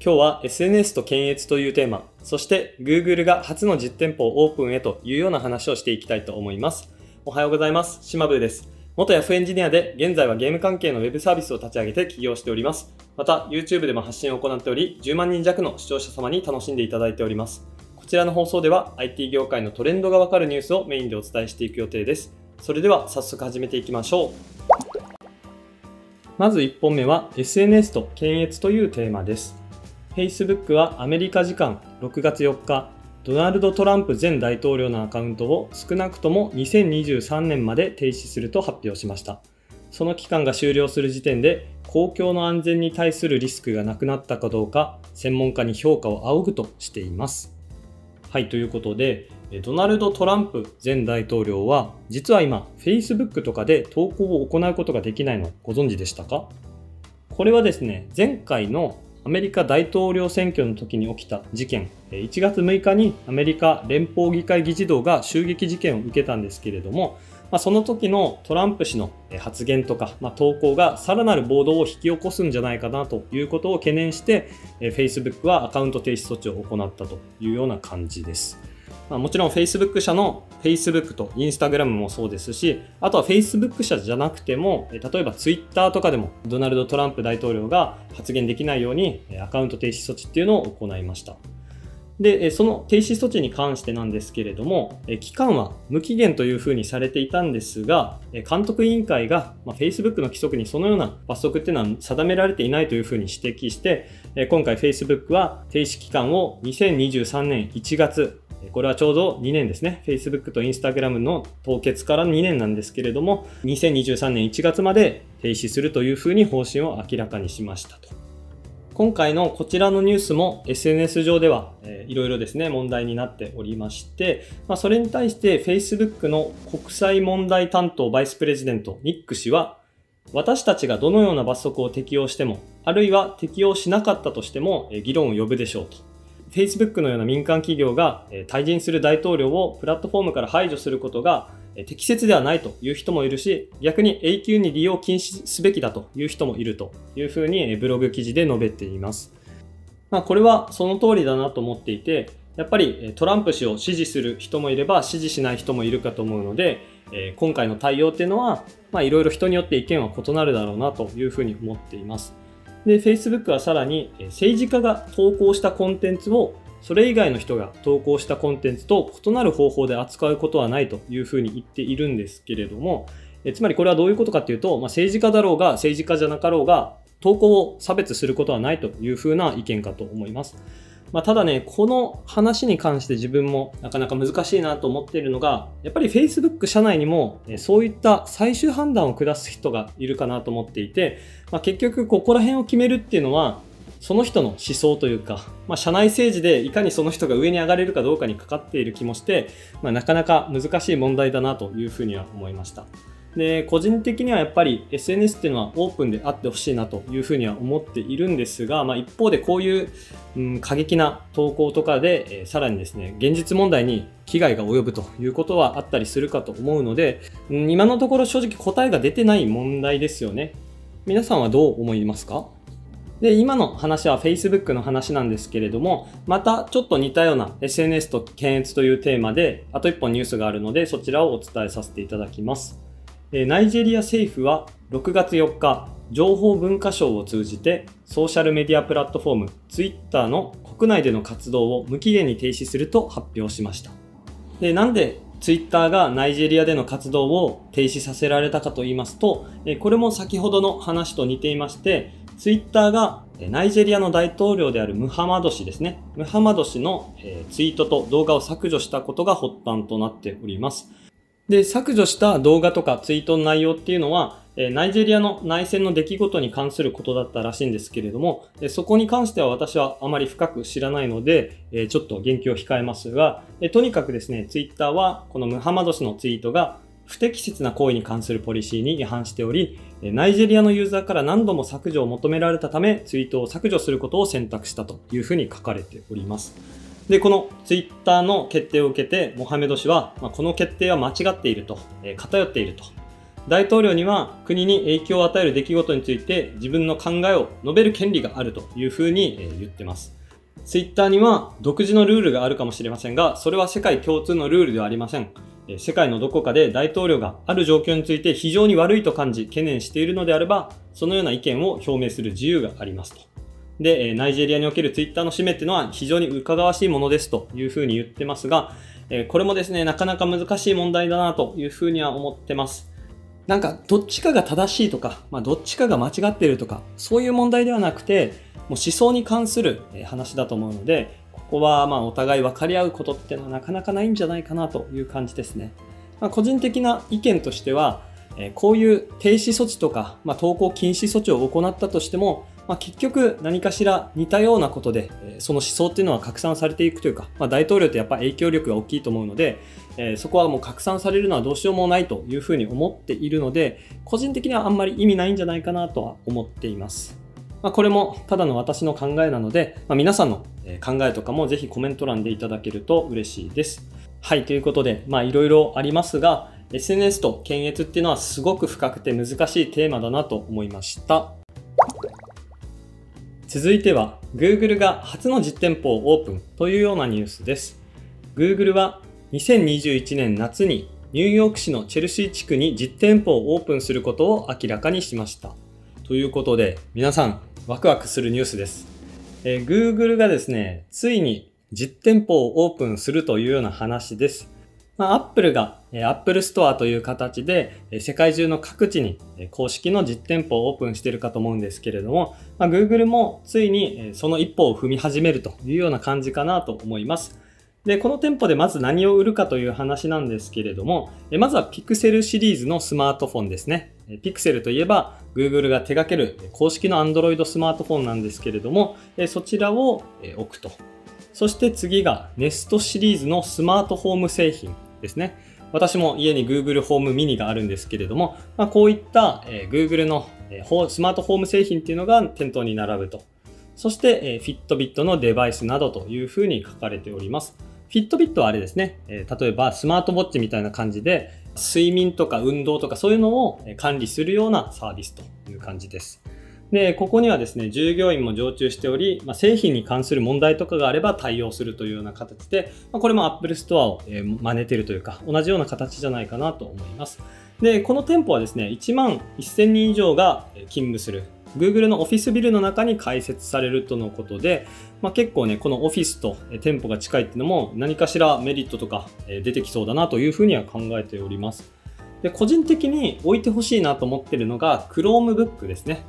今日は SNS と検閲というテーマ、そして Google が初の実店舗をオープンへというような話をしていきたいと思います。おはようございます。島部です。元 Yahoo エンジニアで現在はゲーム関係の Web サービスを立ち上げて起業しております。また YouTube でも発信を行っており、10万人弱の視聴者様に楽しんでいただいております。こちらの放送では IT 業界のトレンドがわかるニュースをメインでお伝えしていく予定です。それでは早速始めていきましょう。まず1本目は SNS と検閲というテーマです。Facebook はアメリカ時間6月4日、ドナルド・トランプ前大統領のアカウントを少なくとも2023年まで停止すると発表しました。その期間が終了する時点で公共の安全に対するリスクがなくなったかどうか専門家に評価を仰ぐとしています。はい、ということで、ドナルド・トランプ前大統領は、実は今、Facebook とかで投稿を行うことができないのご存知でしたか？これはですね、前回のアメリカ大統領選挙の時に起きた事件、1月6日にアメリカ連邦議会議事堂が襲撃事件を受けたんですけれども、まあ、その時のトランプ氏の発言とか、まあ、投稿がさらなる暴動を引き起こすんじゃないかなということを懸念して、Facebook はアカウント停止措置を行ったというような感じです。まあ、もちろん Facebook 社の Facebook と Instagram もそうですし、あとは Facebook 社じゃなくても、例えば Twitter とかでもドナルド・トランプ大統領が発言できないようにアカウント停止措置っていうのを行いました。で、その停止措置に関してなんですけれども、期間は無期限というふうにされていたんですが、監督委員会が Facebook の規則にそのような罰則っていうのは定められていないというふうに指摘して、今回 Facebook は停止期間を2023年1月これはちょうど2年ですね。Facebook と Instagram の凍結から2年なんですけれども、2023年1月まで停止するというふうに方針を明らかにしましたと。今回のこちらのニュースも SNS 上では、えー、いろいろですね、問題になっておりまして、まあ、それに対して Facebook の国際問題担当バイスプレジデント、ニック氏は、私たちがどのような罰則を適用しても、あるいは適用しなかったとしても、議論を呼ぶでしょうと。Facebook のような民間企業が退陣する大統領をプラットフォームから排除することが適切ではないという人もいるし、逆に永久に利用禁止すべきだという人もいるというふうにブログ記事で述べています。まあ、これはその通りだなと思っていて、やっぱりトランプ氏を支持する人もいれば支持しない人もいるかと思うので、今回の対応っていうのは、まあ、いろいろ人によって意見は異なるだろうなというふうに思っています。で、Facebook はさらに政治家が投稿したコンテンツをそれ以外の人が投稿したコンテンツと異なる方法で扱うことはないというふうに言っているんですけれども、えつまりこれはどういうことかっていうと、まあ、政治家だろうが政治家じゃなかろうが投稿を差別することはないというふうな意見かと思います。まあ、ただね、この話に関して自分もなかなか難しいなと思っているのが、やっぱり Facebook 社内にもそういった最終判断を下す人がいるかなと思っていて、まあ、結局ここら辺を決めるっていうのは、その人の思想というか、まあ、社内政治でいかにその人が上に上がれるかどうかにかかっている気もして、まあ、なかなか難しい問題だなというふうには思いました。で、個人的にはやっぱり SNS っていうのはオープンであってほしいなというふうには思っているんですが、まあ、一方でこういう、うん、過激な投稿とかで、えー、さらにですね、現実問題に危害が及ぶということはあったりするかと思うので、うん、今のところ正直答えが出てない問題ですよね。皆さんはどう思いますか？で、今の話は Facebook の話なんですけれども、またちょっと似たような SNS と検閲というテーマで、あと一本ニュースがあるので、そちらをお伝えさせていただきます。ナイジェリア政府は6月4日、情報文化省を通じてソーシャルメディアプラットフォーム Twitter の国内での活動を無期限に停止すると発表しました。でなんで Twitter がナイジェリアでの活動を停止させられたかと言いますと、これも先ほどの話と似ていまして、ツイッターがナイジェリアの大統領であるムハマド氏ですね。ムハマド氏のツイートと動画を削除したことが発端となっております。で、削除した動画とかツイートの内容っていうのは、ナイジェリアの内戦の出来事に関することだったらしいんですけれども、そこに関しては私はあまり深く知らないので、ちょっと言及を控えますが、とにかくですね、ツイッターはこのムハマド氏のツイートが不適切な行為に関するポリシーに違反しており、ナイジェリアのユーザーから何度も削除を求められたため、ツイートを削除することを選択したというふうに書かれております。で、このツイッターの決定を受けて、モハメド氏は、まあ、この決定は間違っていると、えー、偏っていると。大統領には国に影響を与える出来事について自分の考えを述べる権利があるというふうに言ってます。ツイッターには独自のルールがあるかもしれませんが、それは世界共通のルールではありません。世界のどこかで大統領がある状況について非常に悪いと感じ、懸念しているのであれば、そのような意見を表明する自由がありますと。で、ナイジェリアにおけるツイッターの使命っていうのは非常に伺わしいものですというふうに言ってますが、これもですね、なかなか難しい問題だなというふうには思ってます。なんか、どっちかが正しいとか、まあ、どっちかが間違っているとか、そういう問題ではなくて、もう思想に関する話だと思うので、ここはまあお互い分かり合うことっていうのはなかなかないんじゃないかなという感じですね。まあ、個人的な意見としては、こういう停止措置とか、まあ、投稿禁止措置を行ったとしても、まあ、結局何かしら似たようなことで、その思想っていうのは拡散されていくというか、まあ、大統領ってやっぱ影響力が大きいと思うので、えそこはもう拡散されるのはどうしようもないというふうに思っているので、個人的にはあんまり意味ないんじゃないかなとは思っています。まあ、これもただの私の考えなので、まあ、皆さんの考えとかもぜひコメント欄でいただけると嬉しいです。はい、ということで、まあいろいろありますが、SNS と検閲っていうのはすごく深くて難しいテーマだなと思いました。続いては、Google が初の実店舗をオープンというようなニュースです。Google は2021年夏にニューヨーク市のチェルシー地区に実店舗をオープンすることを明らかにしました。ということで、皆さん、ワクワクするニュースです。えー、Google がですね、ついに実店舗をオープンするというような話です。まあ、Apple が Apple Store という形で世界中の各地に公式の実店舗をオープンしているかと思うんですけれども、まあ、Google もついにその一歩を踏み始めるというような感じかなと思います。で、この店舗でまず何を売るかという話なんですけれども、まずは Pixel シリーズのスマートフォンですね。Pixel といえば Google が手掛ける公式の Android スマートフォンなんですけれども、そちらを置くと。そして次が Nest シリーズのスマートホーム製品ですね。私も家に Google ホームミニがあるんですけれども、まあ、こういった、え Google の、えスマートホーム製品っていうのが店頭に並ぶと。そして、え Fitbit のデバイスなどというふうに書かれております。フィットビットはあれですね、え例えばスマートウォッチみたいな感じで、睡眠とか運動とかそういうのを管理するようなサービスという感じです。で、ここにはですね、従業員も常駐しており、まあ、製品に関する問題とかがあれば対応するというような形で、まあ、これも Apple Store を、真似てるというか、同じような形じゃないかなと思います。で、この店舗はですね、1万1000人以上が勤務する Google のオフィスビルの中に開設されるとのことで、まあ、結構ね、このオフィスと店舗が近いっていうのも何かしらメリットとか出てきそうだなというふうには考えております。で、個人的に置いてほしいなと思ってるのが Chromebook ですね。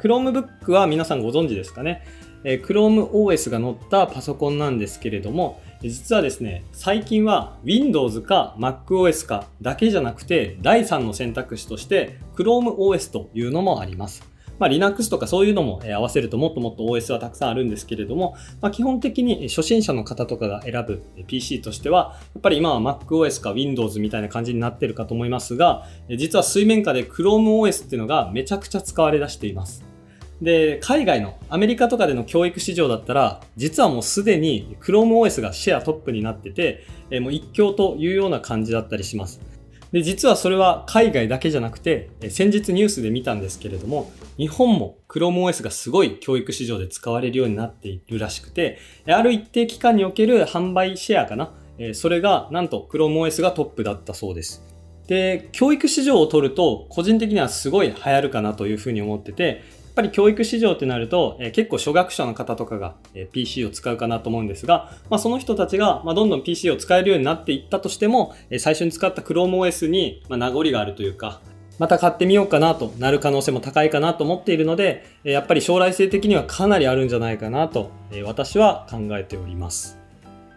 Chromebook は皆さんご存知ですかね？ChromeOS が載ったパソコンなんですけれども、実はですね、最近は Windows か MacOS かだけじゃなくて、第3の選択肢として ChromeOS というのもあります。まあ、Linux とかそういうのも合わせるともっともっと OS はたくさんあるんですけれども、まあ、基本的に初心者の方とかが選ぶ PC としては、やっぱり今は MacOS か Windows みたいな感じになってるかと思いますが、実は水面下で ChromeOS っていうのがめちゃくちゃ使われ出しています。で、海外のアメリカとかでの教育市場だったら、実はもうすでに ChromeOS がシェアトップになってて、もう一強というような感じだったりします。で、実はそれは海外だけじゃなくて、先日ニュースで見たんですけれども、日本も ChromeOS がすごい教育市場で使われるようになっているらしくて、ある一定期間における販売シェアかな。それがなんと ChromeOS がトップだったそうです。で、教育市場を取ると、個人的にはすごい流行るかなというふうに思ってて、ぱり教育市場ってなると、え、結構初学者の方とかが、え、PC を使うかなと思うんですが、まあ、その人たちが、ま、どんどん PC を使えるようになっていったとしても、え、最初に使った ChromeOS に、ま、名残があるというか、また買ってみようかなとなる可能性も高いかなと思っているので、やっぱり将来性的にはかなりあるんじゃないかなと、私は考えております。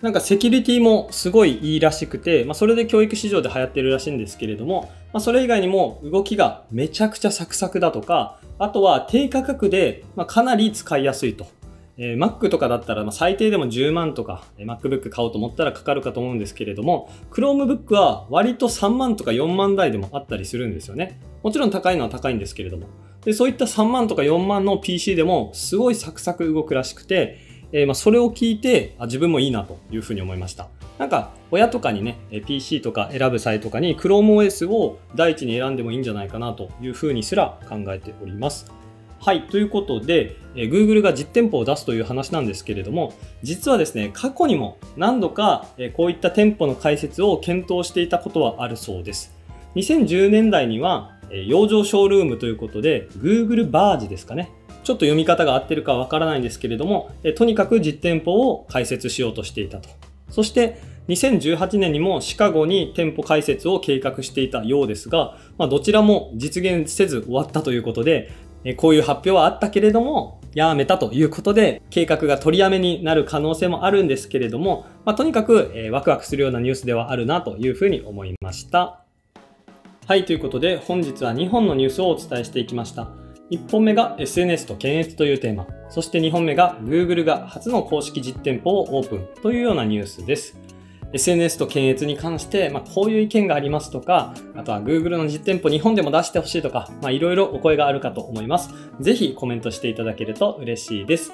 なんかセキュリティもすごいいいらしくて、まあ、それで教育市場で流行ってるらしいんですけれども、まあ、それ以外にも動きがめちゃくちゃサクサクだとか、あとは低価格で、まかなり使いやすいと。えー、Mac とかだったら、ま最低でも10万とか、え MacBook 買おうと思ったらかかるかと思うんですけれども、Chromebook は割と3万とか4万台でもあったりするんですよね。もちろん高いのは高いんですけれども。で、そういった3万とか4万の PC でもすごいサクサク動くらしくて、えー、まあそれを聞いてあ自分もいいなというふうに思いましたなんか親とかにね PC とか選ぶ際とかに ChromeOS を第一に選んでもいいんじゃないかなというふうにすら考えておりますはい。ということで、えー、Google が実店舗を出すという話なんですけれども、実はですね、過去にも何度か、えー、こういった店舗の開設を検討していたことはあるそうです。2010年代には、えー、養生ショールームということで、Google バージですかね。ちょっと読み方が合ってるかわからないんですけれども、え、とにかく実店舗を開設しようとしていたと。そして、2018年にもシカゴに店舗開設を計画していたようですが、まあ、どちらも実現せず終わったということで、えこういう発表はあったけれども、やめたということで、計画が取りやめになる可能性もあるんですけれども、まあ、とにかく、えー、ワクワクするようなニュースではあるなというふうに思いました。はい、ということで本日は2本のニュースをお伝えしていきました。1本目が SNS と検閲というテーマ、そして2本目が Google が初の公式実店舗をオープンというようなニュースです。SNS と検閲に関して、まあ、こういう意見がありますとか、あとは Google の実店舗日本でも出してほしいとか、いろいろお声があるかと思います。ぜひコメントしていただけると嬉しいです。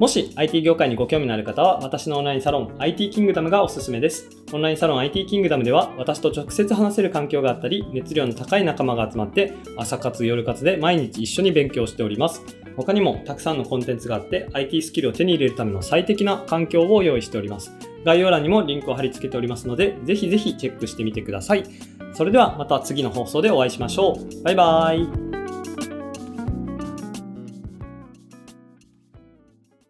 もし IT 業界にご興味のある方は、私のオンラインサロン IT キングダムがおすすめです。オンラインサロン IT キングダムでは、私と直接話せる環境があったり、熱量の高い仲間が集まって、朝活夜活で毎日一緒に勉強しております。他にもたくさんのコンテンツがあって、IT スキルを手に入れるための最適な環境を用意しております。概要欄にもリンクを貼り付けておりますので、ぜひぜひチェックしてみてください。それではまた次の放送でお会いしましょう。バイバーイ。